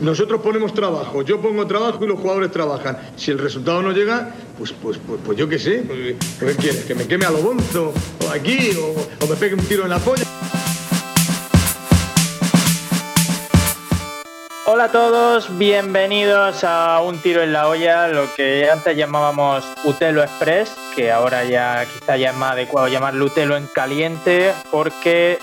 Nosotros ponemos trabajo, yo pongo trabajo y los jugadores trabajan. Si el resultado no llega, pues, pues, pues, pues yo qué sé. Pues, ¿Qué quieres? ¿Que me queme a lo bonzo? ¿O aquí? O, ¿O me pegue un tiro en la polla? Hola a todos, bienvenidos a Un Tiro en la Olla, lo que antes llamábamos Utelo Express, que ahora ya quizá ya es más adecuado llamarlo Utelo en caliente, porque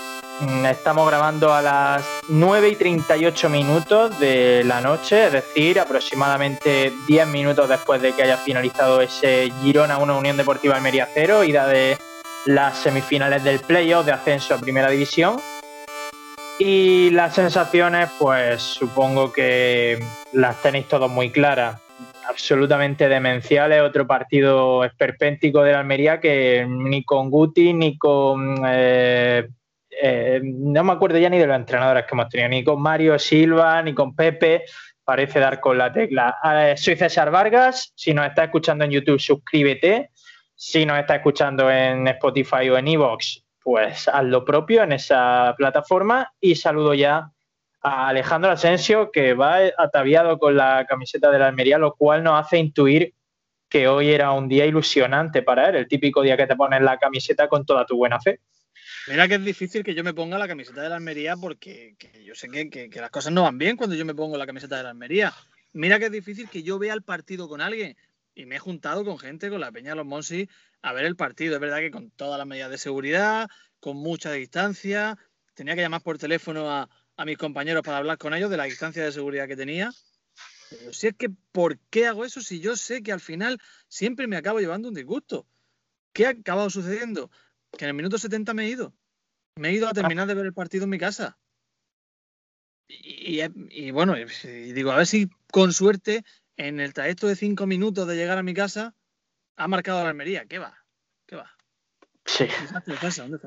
estamos grabando a las 9 y 38 minutos de la noche, es decir, aproximadamente 10 minutos después de que haya finalizado ese Girona 1 Unión Deportiva Almería 0, ida de las semifinales del playoff de ascenso a Primera División. Y las sensaciones, pues supongo que las tenéis todos muy claras. Absolutamente demenciales. Otro partido esperpéntico de la Almería que ni con Guti ni con. Eh, eh, no me acuerdo ya ni de los entrenadores que hemos tenido, ni con Mario Silva, ni con Pepe. Parece dar con la tecla. Eh, soy César Vargas. Si nos está escuchando en YouTube, suscríbete. Si nos está escuchando en Spotify o en Evox, pues haz lo propio en esa plataforma y saludo ya a Alejandro Asensio que va ataviado con la camiseta de la Almería, lo cual nos hace intuir que hoy era un día ilusionante para él, el típico día que te pones la camiseta con toda tu buena fe. Mira que es difícil que yo me ponga la camiseta de la Almería porque yo sé que, las cosas no van bien cuando yo me pongo la camiseta de la Almería. Mira que es difícil que yo vea el partido con alguien y me he juntado con gente, con la Peña de los Monsi, a ver el partido. Es verdad que con todas las medidas de seguridad, con mucha distancia, tenía que llamar por teléfono a, mis compañeros para hablar con ellos de la distancia de seguridad que tenía. Pero si es que, ¿por qué hago eso si yo sé que al final siempre me acabo llevando un disgusto? ¿Qué ha acabado sucediendo? Que en el minuto 70 me he ido. Me he ido a terminar de ver el partido en mi casa. Y, y bueno, y digo, a ver si con suerte en el trayecto de cinco minutos de llegar a mi casa, ha marcado la Almería. ¿Qué va? ¿Qué va? Sí.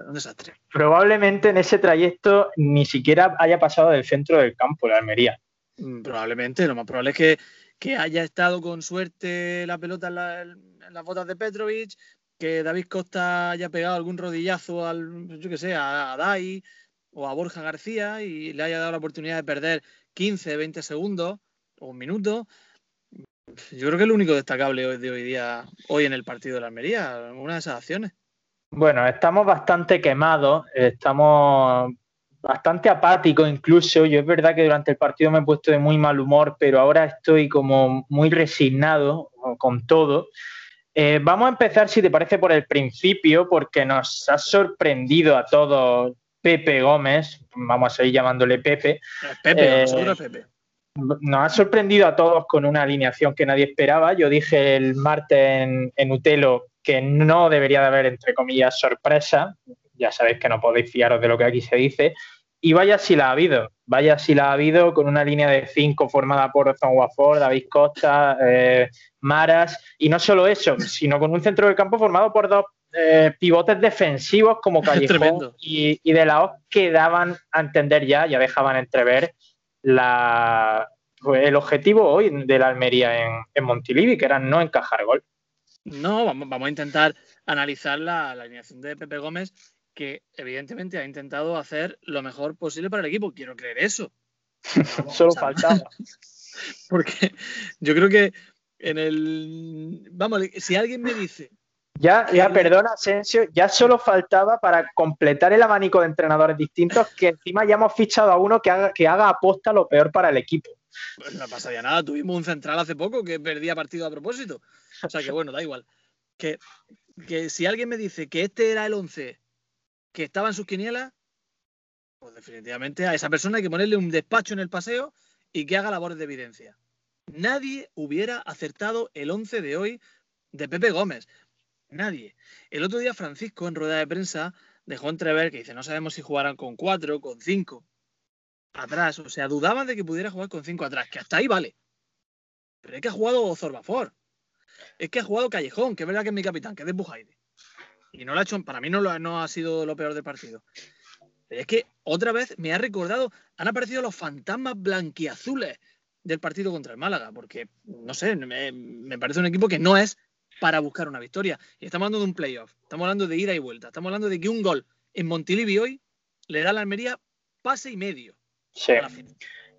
Un desastre, Probablemente en ese trayecto ni siquiera haya pasado del centro del campo la Almería. Mm, probablemente, lo más probable es que, que haya estado con suerte la pelota en, las botas de Petrovic, que David Costa haya pegado algún rodillazo al, yo que sé, a, Dai o a Borja García y le haya dado la oportunidad de perder 15, 20 segundos o un minuto yo creo que es lo único destacable de hoy día, hoy en el partido de la Almería, una de esas acciones. Bueno, estamos bastante quemados, estamos bastante apáticos incluso. Yo es verdad que durante el partido me he puesto de muy mal humor, pero ahora estoy como muy resignado con todo. Eh, vamos a empezar, si te parece, por el principio, porque nos ha sorprendido a todos Pepe Gómez, vamos a seguir llamándole Pepe. Pepe, eh, Pepe nos ha sorprendido a todos con una alineación que nadie esperaba. Yo dije el martes en, Utelo que no debería de haber, entre comillas, sorpresa. Ya sabéis que no podéis fiaros de lo que aquí se dice. Y vaya si la ha habido, vaya si la ha habido con una línea de cinco formada por Ozon Wafford, David Costa, eh, Maras, y no solo eso, sino con un centro del campo formado por dos eh, pivotes defensivos como Callejón y, y, de la O que daban a entender ya, ya dejaban entrever la, el objetivo hoy de la Almería en, en Montilivi, que era no encajar gol. No, vamos, vamos a intentar analizar la, alineación de Pepe Gómez, que evidentemente ha intentado hacer lo mejor posible para el equipo. Quiero creer eso. Solo faltaba. Porque yo creo que en el. Vamos, si alguien me dice ya, ya, perdona, Asensio, ya solo faltaba para completar el abanico de entrenadores distintos que encima ya hemos fichado a uno que haga, que haga aposta lo peor para el equipo. Pues no pasaría nada, tuvimos un central hace poco que perdía partido a propósito. O sea que bueno, da igual. Que, que si alguien me dice que este era el 11 que estaba en sus quinielas, pues definitivamente a esa persona hay que ponerle un despacho en el paseo y que haga labores de evidencia. Nadie hubiera acertado el 11 de hoy de Pepe Gómez. Nadie. El otro día Francisco en rueda de prensa dejó entrever que dice, no sabemos si jugarán con cuatro, con cinco atrás. O sea, dudaban de que pudiera jugar con cinco atrás, que hasta ahí vale. Pero es que ha jugado Zorbafor. Es que ha jugado Callejón, que es verdad que es mi capitán, que es de Bujaide. Y no lo ha hecho, para mí no, lo, no ha sido lo peor del partido. Pero es que otra vez me ha recordado, han aparecido los fantasmas blanquiazules del partido contra el Málaga, porque, no sé, me, me parece un equipo que no es para buscar una victoria. Y estamos hablando de un playoff, estamos hablando de ida y vuelta, estamos hablando de que un gol en Montilivi hoy le da a la Almería pase y medio. Sí.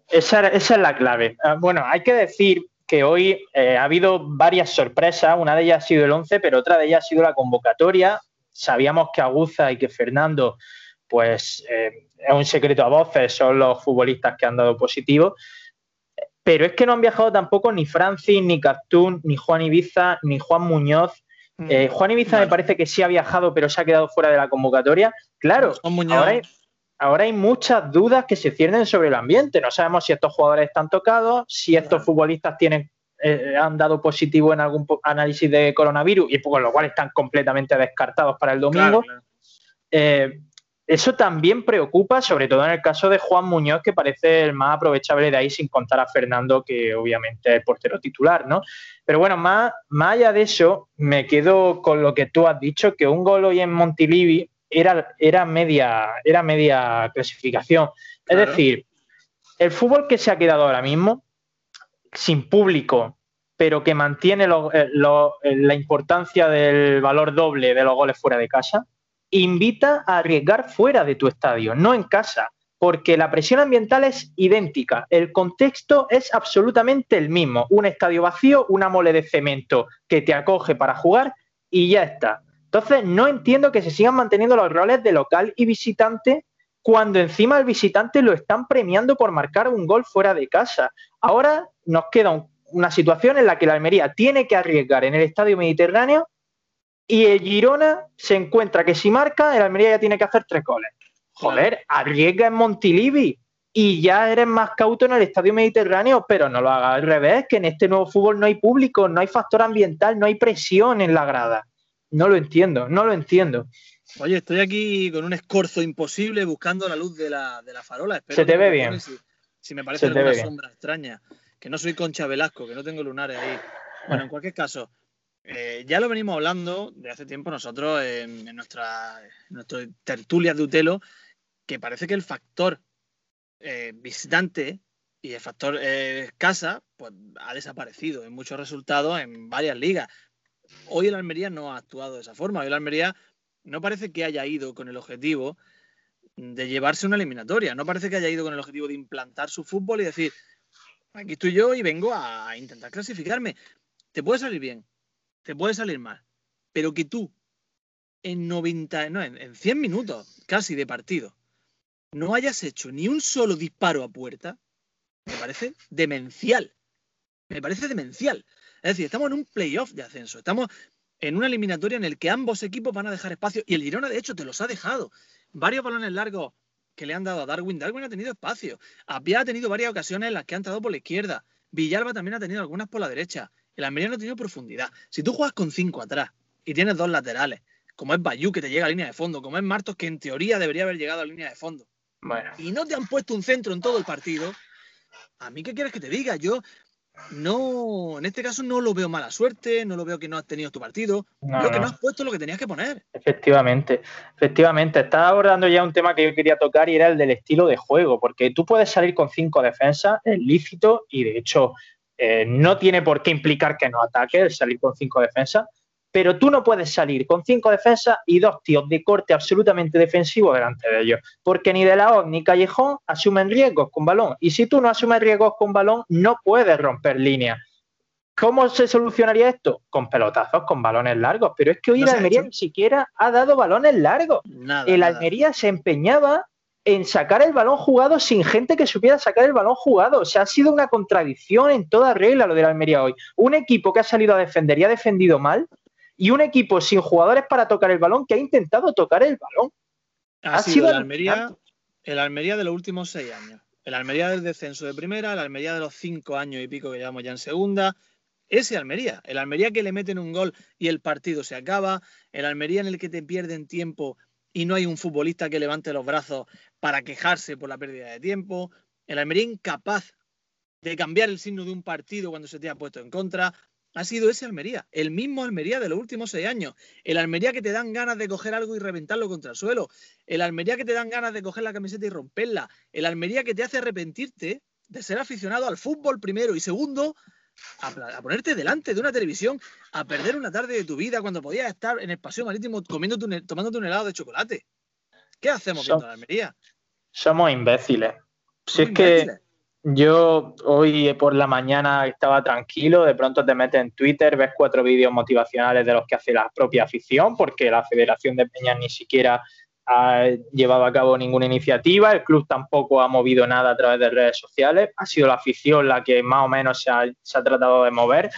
Esa, esa es la clave. Ah, bueno, hay que decir que hoy eh, ha habido varias sorpresas. Una de ellas ha sido el 11, pero otra de ellas ha sido la convocatoria. Sabíamos que Aguza y que Fernando, pues eh, es un secreto a voces, son los futbolistas que han dado positivo. Pero es que no han viajado tampoco ni Francis, ni Cartoon, ni Juan Ibiza, ni Juan Muñoz. Mm. Eh, Juan Ibiza me parece que sí ha viajado, pero se ha quedado fuera de la convocatoria. Claro, ahora hay, ahora hay, muchas dudas que se ciernen sobre el ambiente. No sabemos si estos jugadores están tocados, si estos futbolistas tienen, eh, han dado positivo en algún análisis de coronavirus y por lo cual están completamente descartados para el domingo. Eh, eso también preocupa, sobre todo en el caso de Juan Muñoz, que parece el más aprovechable de ahí, sin contar a Fernando, que obviamente es el portero titular, ¿no? Pero bueno, más, más allá de eso, me quedo con lo que tú has dicho, que un gol hoy en Montilivi era, era, media, era media clasificación. Es decir, el fútbol que se ha quedado ahora mismo, sin público, pero que mantiene eh, la importancia del valor doble de los goles fuera de casa, invita a arriesgar fuera de tu estadio, no en casa, porque la presión ambiental es idéntica, el contexto es absolutamente el mismo, un estadio vacío, una mole de cemento que te acoge para jugar y ya está. Entonces, no entiendo que se sigan manteniendo los roles de local y visitante cuando encima el visitante lo están premiando por marcar un gol fuera de casa. Ahora nos queda una situación en la que la Almería tiene que arriesgar en el Estadio Mediterráneo y el Girona se encuentra que si marca, el Almería ya tiene que hacer tres goles. Joder, arriesga en Montilivi y ya eres más cauto en el Estadio Mediterráneo, pero no lo hagas al revés, que en este nuevo fútbol no hay público, no hay factor ambiental, no hay presión en la grada. No lo entiendo, no lo entiendo. Oye, estoy aquí con un escorzo imposible buscando la luz de la, farola. Se te ve bien. Si, me parece una sombra extraña. Que no soy Concha Velasco, que no tengo lunares ahí. Bueno, en cualquier caso, eh, ya lo venimos hablando de hace tiempo nosotros en, nuestra, tertulia de Utelo, que parece que el factor eh, visitante y el factor eh, casa pues, ha desaparecido en muchos resultados en varias ligas. Hoy el Almería no ha actuado de esa forma. Hoy el Almería no parece que haya ido con el objetivo de llevarse una eliminatoria. No parece que haya ido con el objetivo de implantar su fútbol y decir, aquí estoy yo y vengo a intentar clasificarme. Te puede salir bien, te puede salir mal, pero que tú en 90, no, en, 100 minutos casi de partido no hayas hecho ni un solo disparo a puerta, me parece demencial. Me parece demencial. Es decir, estamos en un playoff de ascenso, estamos en una eliminatoria en el que ambos equipos van a dejar espacio y el Girona de hecho te los ha dejado. Varios balones largos que le han dado a Darwin. Darwin ha tenido espacio. Apia ha tenido varias ocasiones en las que ha entrado por la izquierda. Villalba también ha tenido algunas por la derecha. El Almería no ha tenido profundidad. Si tú juegas con cinco atrás y tienes dos laterales, como es Bayú que te llega a línea de fondo, como es Martos que en teoría debería haber llegado a línea de fondo, y no te han puesto un centro en todo el partido, ¿a mí qué quieres que te diga? Yo no, en este caso no lo veo mala suerte, no lo veo que no has tenido tu partido, Lo que no has puesto lo que tenías que poner. Efectivamente, efectivamente. Estás abordando ya un tema que yo quería tocar y era el del estilo de juego, porque tú puedes salir con cinco defensas, es lícito, y de hecho eh, no tiene por qué implicar que no ataque el salir con cinco defensas, pero tú no puedes salir con cinco defensas y dos tíos de corte absolutamente defensivo delante de ellos, porque ni De La ni Callejón asumen riesgos con balón, y si tú no asumes riesgos con balón, no puedes romper línea. ¿Cómo se solucionaría esto? Con pelotazos, con balones largos. Pero es que hoy el Almería ni siquiera ha dado balones largos. el Almería se empeñaba en sacar el balón jugado sin gente que supiera sacar el balón jugado. O sea, ha sido una contradicción en toda regla lo de la Almería hoy. Un equipo que ha salido a defender y ha defendido mal, y un equipo sin jugadores para tocar el balón que ha intentado tocar el balón. Ha, sido, el Almería, el Almería de los últimos seis años. El Almería del descenso de primera, el Almería de los cinco años y pico que llevamos ya en segunda. Ese Almería, el Almería que le meten un gol y el partido se acaba, el Almería en el que te pierden tiempo y no hay un futbolista que levante los brazos para quejarse por la pérdida de tiempo. El Almería incapaz de cambiar el signo de un partido cuando se te ha puesto en contra. Ha sido ese Almería, el mismo Almería de los últimos seis años. El Almería que te dan ganas de coger algo y reventarlo contra el suelo. El Almería que te dan ganas de coger la camiseta y romperla. El Almería que te hace arrepentirte de ser aficionado al fútbol primero y segundo, a, ponerte delante de una televisión, a perder una tarde de tu vida cuando podías estar en el paseo marítimo comiendo tomándote un helado de chocolate. ¿Qué hacemos viendo la Almería? Somos imbéciles. Si es que Yo hoy por la mañana estaba tranquilo, de pronto te metes en Twitter, ves cuatro vídeos motivacionales de los que hace la propia afición, porque la Federación de Peñas ni siquiera ha llevado a cabo ninguna iniciativa, el club tampoco ha movido nada a través de redes sociales, ha sido la afición la que más o menos se ha, tratado de mover.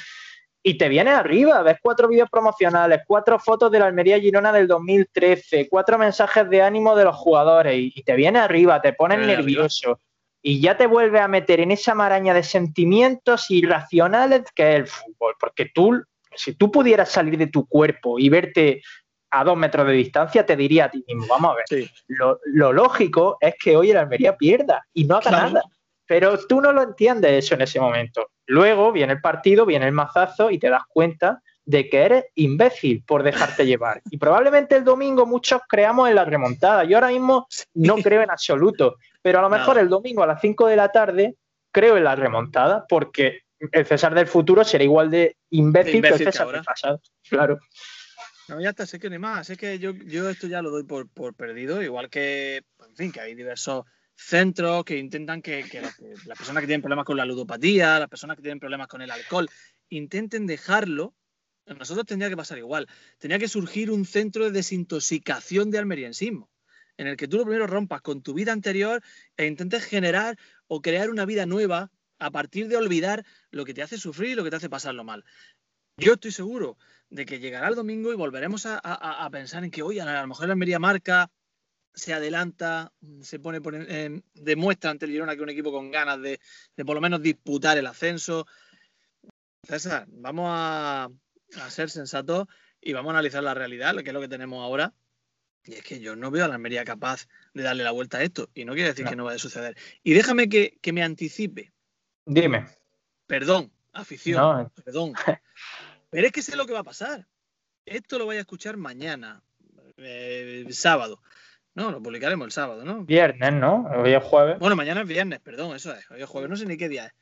Y te vienes arriba, ves cuatro vídeos promocionales, cuatro fotos de la Almería Girona del 2013, cuatro mensajes de ánimo de los jugadores y, te vienes arriba, te pones nervioso y ya te vuelve a meter en esa maraña de sentimientos irracionales que es el fútbol. Porque tú, si tú pudieras salir de tu cuerpo y verte a dos metros de distancia, te diría a ti mismo, vamos a ver, lo, lógico es que hoy el Almería pierda y no haga nada. Pero tú no lo entiendes eso en ese momento. Luego viene el partido, viene el mazazo y te das cuenta de que eres imbécil por dejarte llevar. Y probablemente el domingo muchos creamos en la remontada. Yo ahora mismo no creo en absoluto, pero a lo mejor el domingo a las 5 de la tarde creo en la remontada porque el César del futuro será igual de imbécil, que el César del pasado. Claro. No, ya está, sé que no hay más. Sé que yo, yo esto ya lo doy por, perdido, igual que, en fin, que hay diversos centros que intentan que, las personas que tienen problemas con la ludopatía, las personas que tienen problemas con el alcohol, intenten dejarlo. A nosotros tendría que pasar igual. Tenía que surgir un centro de desintoxicación de almeriensismo, en el que tú lo primero rompas con tu vida anterior e intentes generar o crear una vida nueva a partir de olvidar lo que te hace sufrir y lo que te hace pasarlo mal. Yo estoy seguro de que llegará el domingo y volveremos a, pensar en que, hoy a lo mejor la Almería marca, se adelanta, se pone, demuestra ante el Girona que es un equipo con ganas de, por lo menos disputar el ascenso. César, vamos a, ser sensatos y vamos a analizar la realidad, que es lo que tenemos ahora. Y es que yo no veo a la Almería capaz de darle la vuelta a esto. Y no quiere decir que no vaya a suceder. Y déjame que, que me anticipe. Dime. Perdón, afición. Perdón. Pero es que sé lo que va a pasar. Esto lo voy a escuchar mañana, eh, sábado. No, lo publicaremos el sábado, ¿no? Viernes, ¿no? Hoy es jueves. Bueno, mañana es viernes, perdón, eso es. Hoy es jueves, no sé ni qué día es.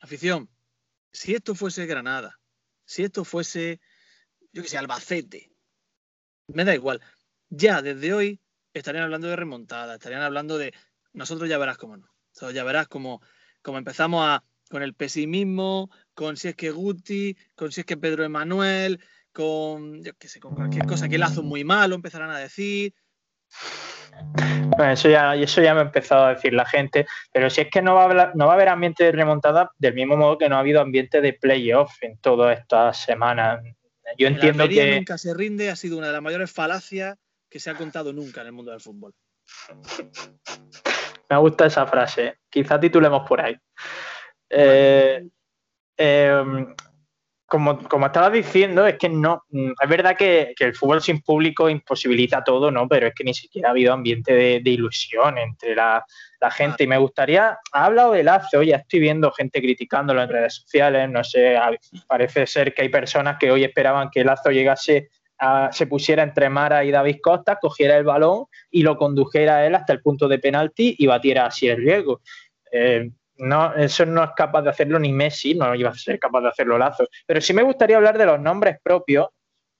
Afición, si esto fuese Granada, si esto fuese, yo qué sé, Albacete, me da igual. Ya desde hoy estarían hablando de remontada, estarían hablando de. Nosotros ya verás cómo no. ya verás cómo, cómo empezamos a, con el pesimismo, con si es que Guti, con si es que Pedro Emanuel, con, yo qué sé, con cualquier cosa, que Lazo muy malo, empezarán a decir. Bueno, eso ya, eso ya me ha empezado a decir la gente, pero si es que no va, a no va a haber ambiente de remontada del mismo modo que no ha habido ambiente de playoff en todas estas semanas. Yo entiendo que. nunca se rinde, ha sido una de las mayores falacias que se ha contado nunca en el mundo del fútbol. Me gusta esa frase. Quizá titulemos por ahí. Eh, em, como, como estabas diciendo, es que no, mm, es verdad que, el fútbol sin público imposibilita todo, ¿no? Pero es que ni siquiera ha habido ambiente de, ilusión entre la, gente. Y me gustaría, ha hablado de Lazo, ya estoy viendo gente criticándolo en redes sociales, no sé, parece ser que hay personas que hoy esperaban que Lazo llegase a, se pusiera entre Mara y David Costa, cogiera el balón y lo condujera a él hasta el punto de penalti y batiera así el riesgo. Eh, no, eso no es capaz de hacerlo ni Messi, no iba a ser capaz de hacerlo Lazo. Pero sí me gustaría hablar de los nombres propios.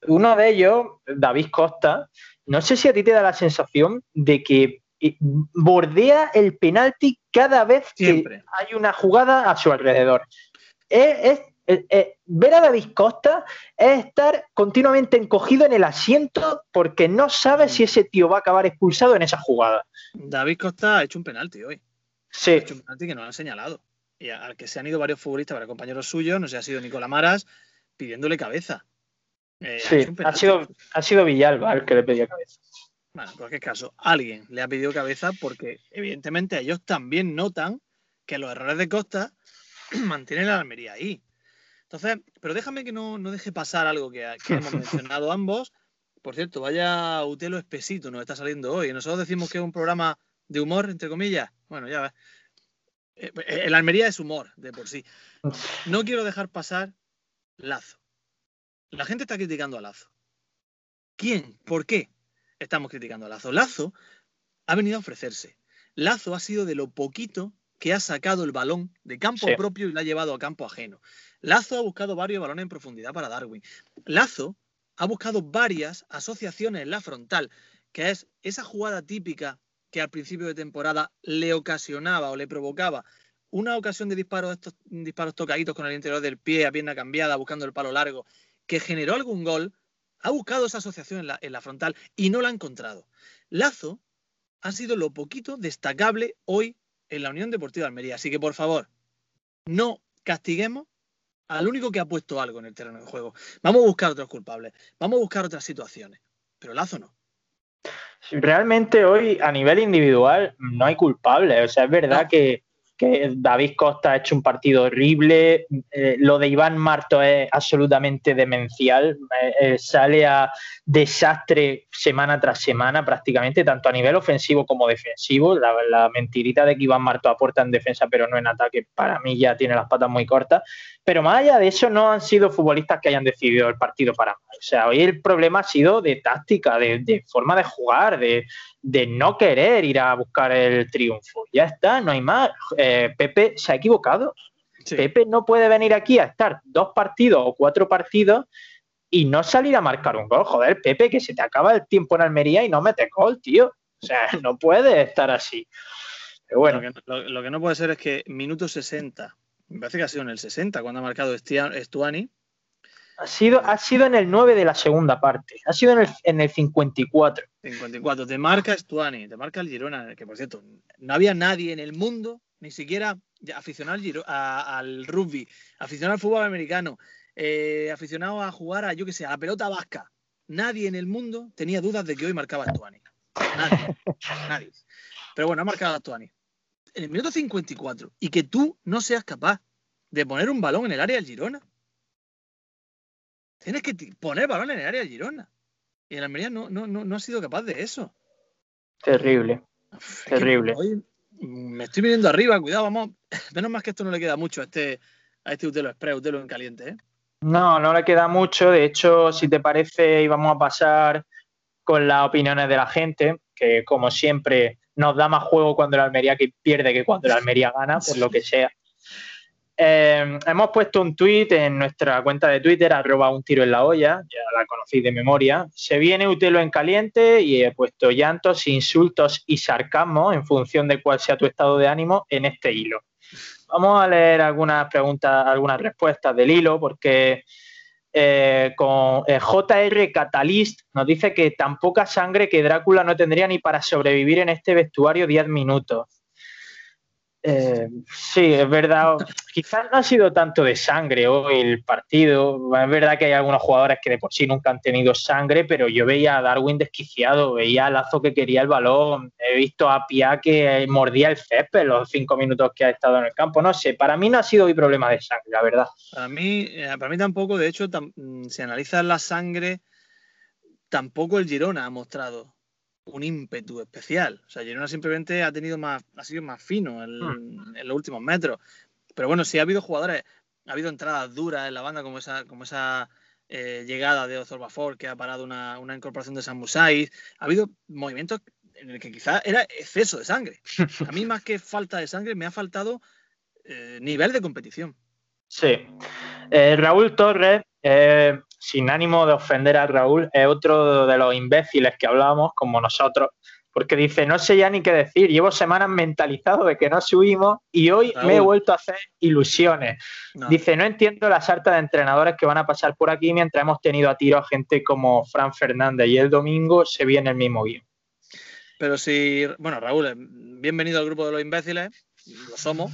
Uno de ellos, David Costa, no sé si a ti te da la sensación de que eh, bordea el penalti cada vez que hay una jugada a su alrededor. Es, ver a David Costa es estar continuamente encogido en el asiento porque no sabe si ese tío va a acabar expulsado en esa jugada. David Costa ha hecho un penalti hoy. Sí. Ha hecho un penalti que no lo han señalado. Y al que se han ido varios futbolistas, varios compañeros suyos, no sé, ha sido Nicolás Maras pidiéndole cabeza. Eh, sí, ha, sido, ha sido Villalba el que le pedía cabeza. Bueno, en cualquier caso, alguien le ha pedido cabeza porque evidentemente ellos también notan que los errores de Costa mantienen la Almería ahí. Entonces, pero déjame que no, deje pasar algo que, que hemos mencionado ambos. Por cierto, vaya Utelo espesito nos está saliendo hoy. Nosotros decimos que es un programa de humor, entre comillas. Bueno, ya ves. Eh, eh, el Almería es humor de por sí. No quiero dejar pasar Lazo. La gente está criticando a Lazo. ¿Quién? ¿Por qué estamos criticando a Lazo? Lazo ha venido a ofrecerse. Lazo ha sido de lo poquito que ha sacado el balón de campo propio y lo ha llevado a campo ajeno. Lazo ha buscado varios balones en profundidad para Darwin. Lazo ha buscado varias asociaciones en la frontal, que es esa jugada típica que al principio de temporada le ocasionaba o le provocaba una ocasión de disparos, estos disparos tocaditos con el interior del pie, a pierna cambiada, buscando el palo largo, que generó algún gol, ha buscado esa asociación en la, en la frontal y no la ha encontrado. Lazo ha sido lo poquito destacable hoy en la Unión Deportiva de Almería. Así que, por favor, no castiguemos al único que ha puesto algo en el terreno de juego. Vamos a buscar otros culpables, vamos a buscar otras situaciones, pero Lazo no. Realmente hoy a nivel individual no hay culpables. O sea, es verdad que que David Costa ha hecho un partido horrible, eh, lo de Iván Marto es absolutamente demencial, eh, eh, sale a desastre semana tras semana prácticamente, tanto a nivel ofensivo como defensivo, la, la, mentirita de que Iván Marto aporta en defensa pero no en ataque, para mí ya tiene las patas muy cortas, pero más allá de eso no han sido futbolistas que hayan decidido el partido para mal, o sea, hoy el problema ha sido de táctica, de, de forma de jugar, de, de no querer ir a buscar el triunfo. Ya está, no hay más. Eh, Pepe se ha equivocado. Sí. Pepe no puede venir aquí a estar dos partidos o cuatro partidos y no salir a marcar un gol. Joder, Pepe, que se te acaba el tiempo en Almería y no metes gol, tío. O sea, no puede estar así. Pero bueno. Lo que, lo, lo que, no puede ser es que minuto 60, me parece que ha sido en el 60 cuando ha marcado Estuani, ha sido, ha sido en el 9 de la segunda parte. Ha sido en el, en el 54. 54. Te marca Stuani, te marca el Girona, que por cierto, no había nadie en el mundo, ni siquiera aficionado al, Giro, a, al rugby, aficionado al fútbol americano, eh, aficionado a jugar a, yo que sé, a la pelota vasca. Nadie en el mundo tenía dudas de que hoy marcaba Stuani. Nadie. nadie. Pero bueno, ha marcado Stuani. En el minuto 54. Y que tú no seas capaz de poner un balón en el área del Girona. Tienes que poner balón en el área de Girona. Y el Almería no, no, no, no ha sido capaz de eso. Terrible. Uf, terrible. Hoy me estoy viniendo arriba, cuidado, vamos. Menos más que esto no le queda mucho a este, a este Utelo Express, Utelo en caliente, ¿eh? No, no le queda mucho. De hecho, si te parece, íbamos a pasar con las opiniones de la gente, que como siempre nos da más juego cuando el Almería pierde que cuando el Almería gana, por lo que sea. Eh, hemos puesto un tuit en nuestra cuenta de Twitter, arroba un tiro en la olla, ya la conocéis de memoria. Se viene Utelo en caliente y he puesto llantos, insultos y sarcasmo en función de cuál sea tu estado de ánimo en este hilo. Vamos a leer algunas preguntas, algunas respuestas del hilo, porque eh, con eh, JR Catalyst nos dice que tan poca sangre que Drácula no tendría ni para sobrevivir en este vestuario 10 minutos. Eh, sí, es verdad. Quizás no ha sido tanto de sangre hoy el partido. Es verdad que hay algunos jugadores que de por sí nunca han tenido sangre, pero yo veía a Darwin desquiciado, veía a Lazo que quería el balón, he visto a Pia que mordía el césped los cinco minutos que ha estado en el campo. No sé, para mí no ha sido hoy problema de sangre, la verdad. Para mí, eh, para mí tampoco. De hecho, si analizas la sangre, tampoco el Girona ha mostrado un ímpetu especial. O sea, Girona simplemente ha tenido más, ha sido más fino en, hmm. en, los últimos metros. Pero bueno, sí ha habido jugadores, ha habido entradas duras en la banda, como esa, como esa eh, llegada de Ozorbafor, que ha parado una, una incorporación de San Musais. Ha habido movimientos en el que quizás era exceso de sangre. A mí, más que falta de sangre, me ha faltado eh, nivel de competición. Sí. Eh, Raúl Torres eh, sin ánimo de ofender a Raúl, es otro de los imbéciles que hablábamos, como nosotros, porque dice, no sé ya ni qué decir, llevo semanas mentalizado de que no subimos y hoy Raúl. me he vuelto a hacer ilusiones. No. Dice, no entiendo la sarta de entrenadores que van a pasar por aquí mientras hemos tenido a tiro a gente como Fran Fernández y el domingo se viene el mismo guion. Pero si, bueno, Raúl, bienvenido al grupo de los imbéciles, lo somos,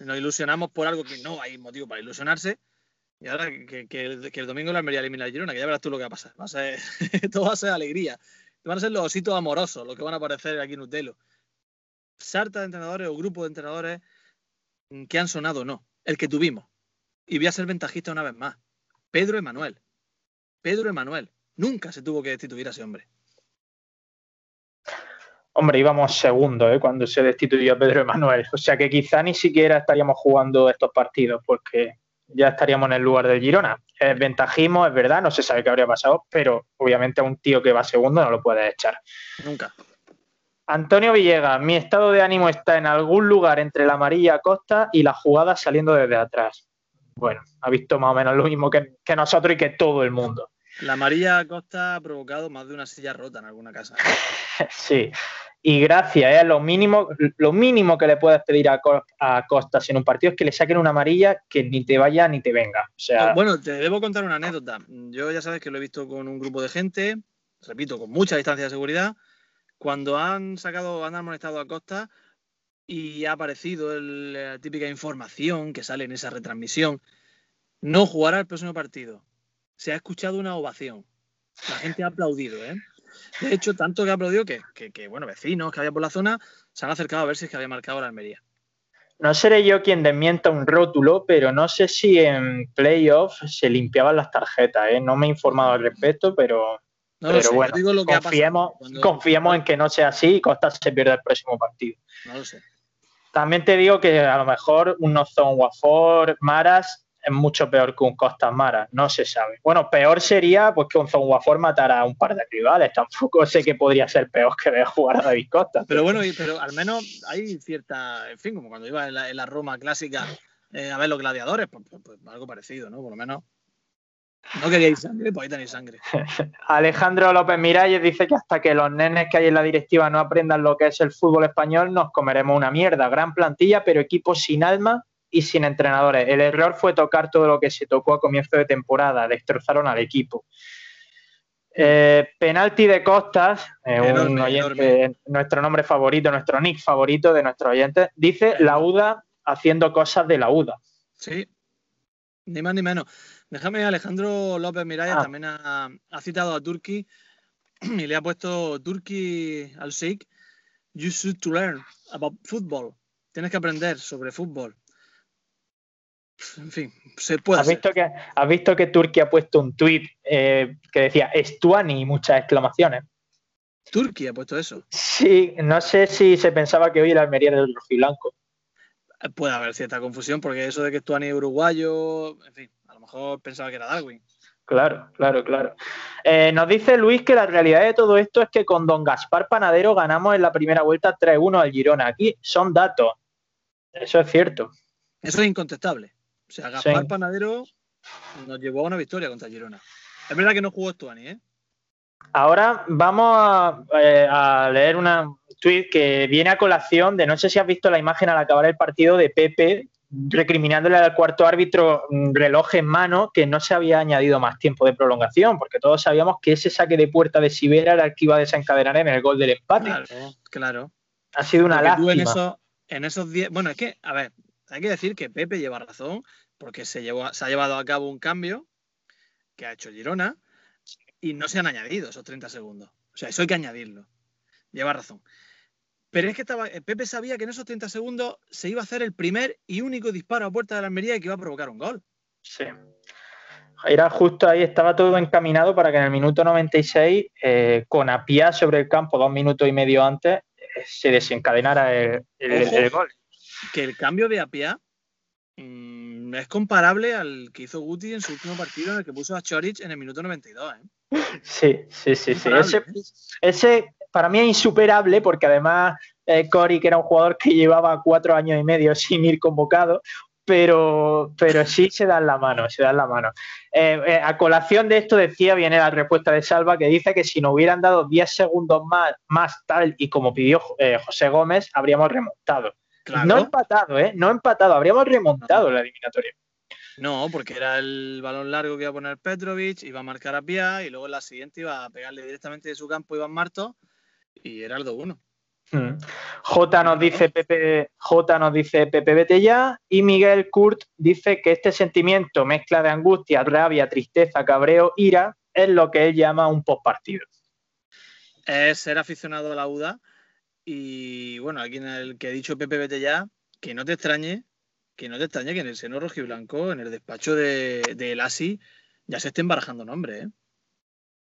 nos ilusionamos por algo que no hay motivo para ilusionarse y ahora que, el, que el domingo la Almería elimina a Girona, que ya verás tú lo que va a pasar. Va a ser, todo va a ser alegría. Van a ser los ositos amorosos los que van a aparecer aquí en Utelo. Sarta de entrenadores o grupo de entrenadores que han sonado, no. El que tuvimos. Y voy a ser ventajista una vez más. Pedro Emanuel. Pedro Emanuel. Nunca se tuvo que destituir a ese hombre. Hombre, íbamos segundo ¿eh? cuando se destituyó a Pedro Emanuel. O sea que quizá ni siquiera estaríamos jugando estos partidos porque ya estaríamos en el lugar del Girona. Es ventajismo, es verdad, no se sabe qué habría pasado, pero obviamente a un tío que va segundo no lo puedes echar. Nunca. Antonio Villegas, mi estado de ánimo está en algún lugar entre la amarilla costa y la jugada saliendo desde atrás. Bueno, ha visto más o menos lo mismo que, que nosotros y que todo el mundo. La amarilla Costa ha provocado más de una silla rota en alguna casa. Sí, y gracias, ¿eh? lo, mínimo, lo mínimo que le puedes pedir a, a Costa en un partido es que le saquen una amarilla que ni te vaya ni te venga. O sea... Bueno, te debo contar una anécdota. Yo ya sabes que lo he visto con un grupo de gente, repito, con mucha distancia de seguridad. Cuando han sacado, han amonestado a Costa y ha aparecido la típica información que sale en esa retransmisión, no jugará el próximo partido. Se ha escuchado una ovación. La gente ha aplaudido, ¿eh? De hecho, tanto que ha aplaudido que, que, bueno, vecinos que había por la zona se han acercado a ver si es que había marcado la Almería. No seré yo quien desmienta un rótulo, pero no sé si en playoff se limpiaban las tarjetas, ¿eh? No me he informado al respecto, pero, pero bueno, confiemos, confiemos en que no sea así y Costa se pierda el próximo partido. No lo sé. También te digo que a lo mejor un Nozón Wafor, Maras es mucho peor que un Costas Mara, no se sabe. Bueno, peor sería pues que un Zonguafor matara a un par de rivales, tampoco sé que podría ser peor que ver jugar a David Costa. Pero bueno, pero al menos hay cierta, en fin, como cuando iba en la, Roma clásica eh, a ver los gladiadores, pues, pues, pues, algo parecido, ¿no? Por lo menos. No queríais sangre, pues ahí tenéis sangre. Alejandro López Miralles dice que hasta que los nenes que hay en la directiva no aprendan lo que es el fútbol español, nos comeremos una mierda. Gran plantilla, pero equipo sin alma y sin entrenadores. El error fue tocar todo lo que se tocó a comienzo de temporada, destrozaron al equipo. Eh, penalti de Costas, eh, un oyente, nuestro nombre favorito, nuestro nick favorito de nuestros oyentes, dice la UDA haciendo cosas de la UDA. Sí, ni más ni menos. Déjame, Alejandro López Miraya ah. también ha, citado a Turki y le ha puesto Turki al Sheikh. You should to learn about football. Tienes que aprender sobre fútbol en fin, se puede. ¿Has visto que, ¿has visto que Turquía ha puesto un tuit eh, que decía Estuani y muchas exclamaciones? ¿Turquía ha puesto eso? Sí, no sé si se pensaba que hoy era Almería del blanco. Eh, puede haber cierta confusión porque eso de que Estuani es uruguayo, en fin, a lo mejor pensaba que era Darwin. Claro, claro, claro. Eh, nos dice Luis que la realidad de todo esto es que con Don Gaspar Panadero ganamos en la primera vuelta 3-1 al Girona. Aquí son datos. Eso es cierto. Eso es incontestable. O sea, Gaspar Panadero nos llevó a una victoria contra Girona. Es verdad que no jugó Stuani, ¿eh? Ahora vamos eh, a, leer una tweet que viene a colación de no sé si has visto la imagen al acabar el partido de Pepe recriminándole al cuarto árbitro mm, reloj en mano que no se había añadido más tiempo de prolongación, porque todos sabíamos que ese saque de puerta de Sibera era el que iba a desencadenar en el gol del empate. Claro, claro. Ha sido una lástima. En esos, en bueno, es que, a ver, hay que decir que Pepe lleva razón porque se, llevó, se ha llevado a cabo un cambio que ha hecho Girona y no se han añadido esos 30 segundos. O sea, eso hay que añadirlo. Lleva razón. Pero es que estaba, eh, Pepe sabía que en esos 30 segundos se iba a hacer el primer y único disparo a puerta de la Almería y que iba a provocar un gol. Sí. Era justo ahí, estaba todo encaminado para que en el minuto 96, eh, con Apia sobre el campo dos minutos y medio antes, eh, se desencadenara el, el gol que el cambio de Apia mm, es comparable al que hizo Guti en su último partido en el que puso a Chorich en el minuto 92. ¿eh? Sí, sí, sí. sí. ¿eh? Ese, para mí es insuperable porque además eh, Cory, que era un jugador que llevaba cuatro años y medio sin ir convocado, pero, pero sí se dan la mano, se dan la mano. a colación de esto decía, viene la respuesta de Salva que dice que si nos hubieran dado 10 segundos más, más tal y como pidió José Gómez, habríamos remontado. No empatado, ¿eh? No empatado. Habríamos remontado la eliminatoria. No, porque era el balón largo que iba a poner Petrovic, iba a marcar a Pia y luego en la siguiente iba a pegarle directamente de su campo Iván Marto y era el 2-1. Hmm. J nos dice Pepe, J nos dice Pepe vete ya y Miguel Kurt dice que este sentimiento, mezcla de angustia, rabia, tristeza, cabreo, ira, es lo que él llama un postpartido. Es ser aficionado a la UDA y bueno, aquí en el que ha dicho Pepe Vete ya, que no te extrañe, que no te extrañe que en el seno rojiblanco, en el despacho de, de el ASI, ya se estén barajando nombres, ¿eh?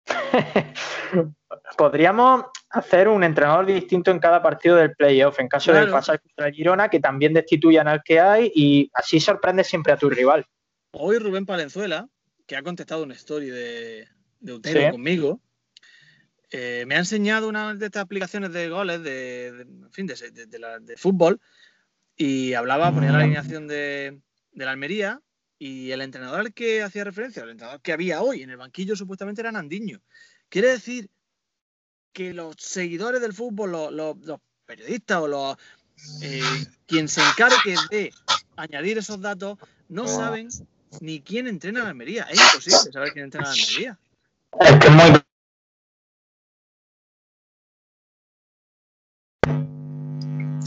Podríamos hacer un entrenador distinto en cada partido del playoff, en caso de pasar contra Girona, que también destituyan al que hay y así sorprende siempre a tu rival. Hoy Rubén Palenzuela, que ha contestado una story de, de conmigo, eh, me ha enseñado una de estas aplicaciones de goles de, fin, de, fútbol y hablaba, ponía la alineación de, la Almería Y el entrenador al que hacía referencia, el entrenador que había hoy en el banquillo, supuestamente era Nandiño. Quiere decir que los seguidores del fútbol, los, periodistas o los eh, quien se encargue de añadir esos datos, no saben ni quién entrena en Almería. Es imposible saber quién entrena en Almería. Es que es muy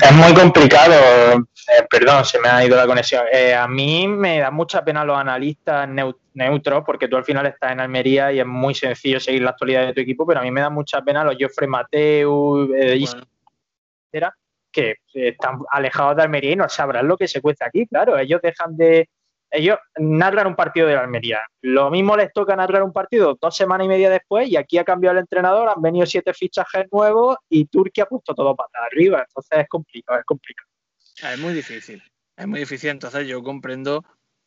Es muy complicado, eh, perdón, se me ha ido la conexión. Eh, a mí me da mucha pena los analistas neutros, porque tú al final estás en Almería y es muy sencillo seguir la actualidad de tu equipo, pero a mí me da mucha pena los Joffrey Mateu, eh, que están alejados de Almería y no sabrán lo que se cuesta aquí. Claro, ellos dejan de, ellos narran un partido de la Almería. Lo mismo les toca narrar un partido dos semanas y media después y aquí ha cambiado el entrenador, han venido siete fichajes nuevos y Turquía ha puesto todo para arriba. Entonces es complicado, es complicado. Es muy difícil, es muy difícil. Entonces yo comprendo,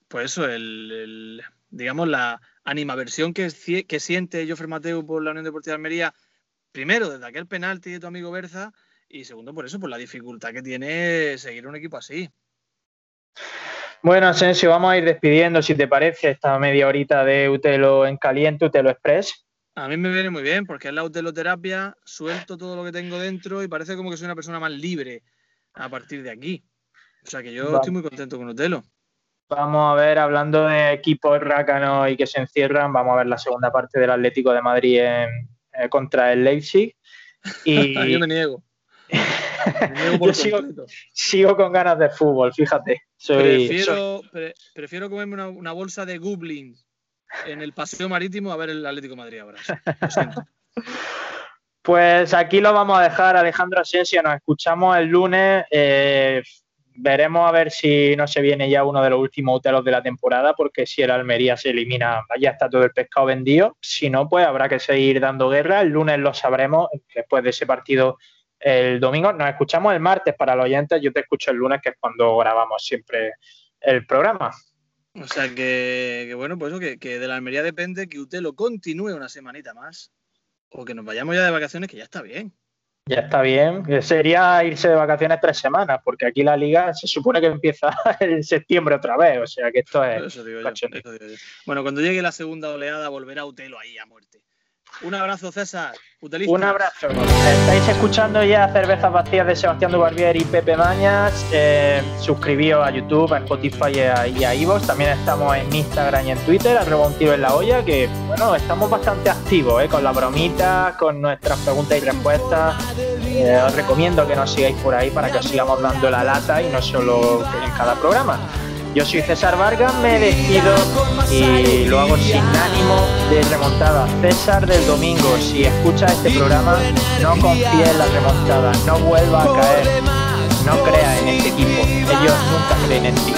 pues eso, el, digamos, la animaversión que, que siente Jofre Mateu por la Unión Deportiva de Almería, primero desde aquel penalti de tu amigo Berza y segundo por eso, por la dificultad que tiene seguir un equipo así. Bueno, Asensio, vamos a ir despidiendo, si te parece, esta media horita de Utelo en caliente, Utelo Express. A mí me viene muy bien, porque es la uteloterapia, suelto todo lo que tengo dentro y parece como que soy una persona más libre a partir de aquí. O sea que yo estoy muy contento con Utelo. Vamos a ver, hablando de equipos rácanos y que se encierran, vamos a ver la segunda parte del Atlético de Madrid en, eh, contra el Leipzig. Y... yo me niego. Yo sigo, con ganas de fútbol, fíjate. prefiero, comerme una, bolsa de goblins en el paseo marítimo a ver el Atlético Madrid ahora. Pues aquí lo vamos a dejar, Alejandro Asensio. Nos escuchamos el lunes. Eh, veremos a ver si no se viene ya uno de los últimos utelos de la temporada, porque si el Almería se elimina, ya está todo el pescado vendido. Si no, pues habrá que seguir dando guerra. El lunes lo sabremos después de ese partido el domingo. Nos escuchamos el martes para los oyentes. Yo te escucho el lunes, que es cuando grabamos siempre el programa. O sea que, bueno, pues eso, que, de la Almería depende que usted lo continúe una semanita más o que nos vayamos ya de vacaciones, que ya está bien. Ya está bien. Sería irse de vacaciones tres semanas, porque aquí la liga se supone que empieza en septiembre otra vez. O sea que esto es. Bueno, cuando llegue la segunda oleada, volverá Utelo ahí a muerte. Un abrazo, César. Un abrazo. Estáis escuchando ya Cervezas Vacías de Sebastián Dubarbier y Pepe Mañas. Eh, suscribíos a YouTube, a Spotify y a, Ivo. También estamos en Instagram y en Twitter, arroba un tiro en la olla, que bueno, estamos bastante activos eh, con la bromita, con nuestras preguntas y respuestas. Eh, os recomiendo que nos sigáis por ahí para que os sigamos dando la lata y no solo en cada programa. Yo soy César Vargas, me despido y lo hago sin ánimo de remontada. César del domingo, si escuchas este programa, no confíes en la remontada, no vuelva a caer, no crea en este equipo, ellos nunca creen en ti.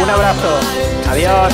Un abrazo, adiós.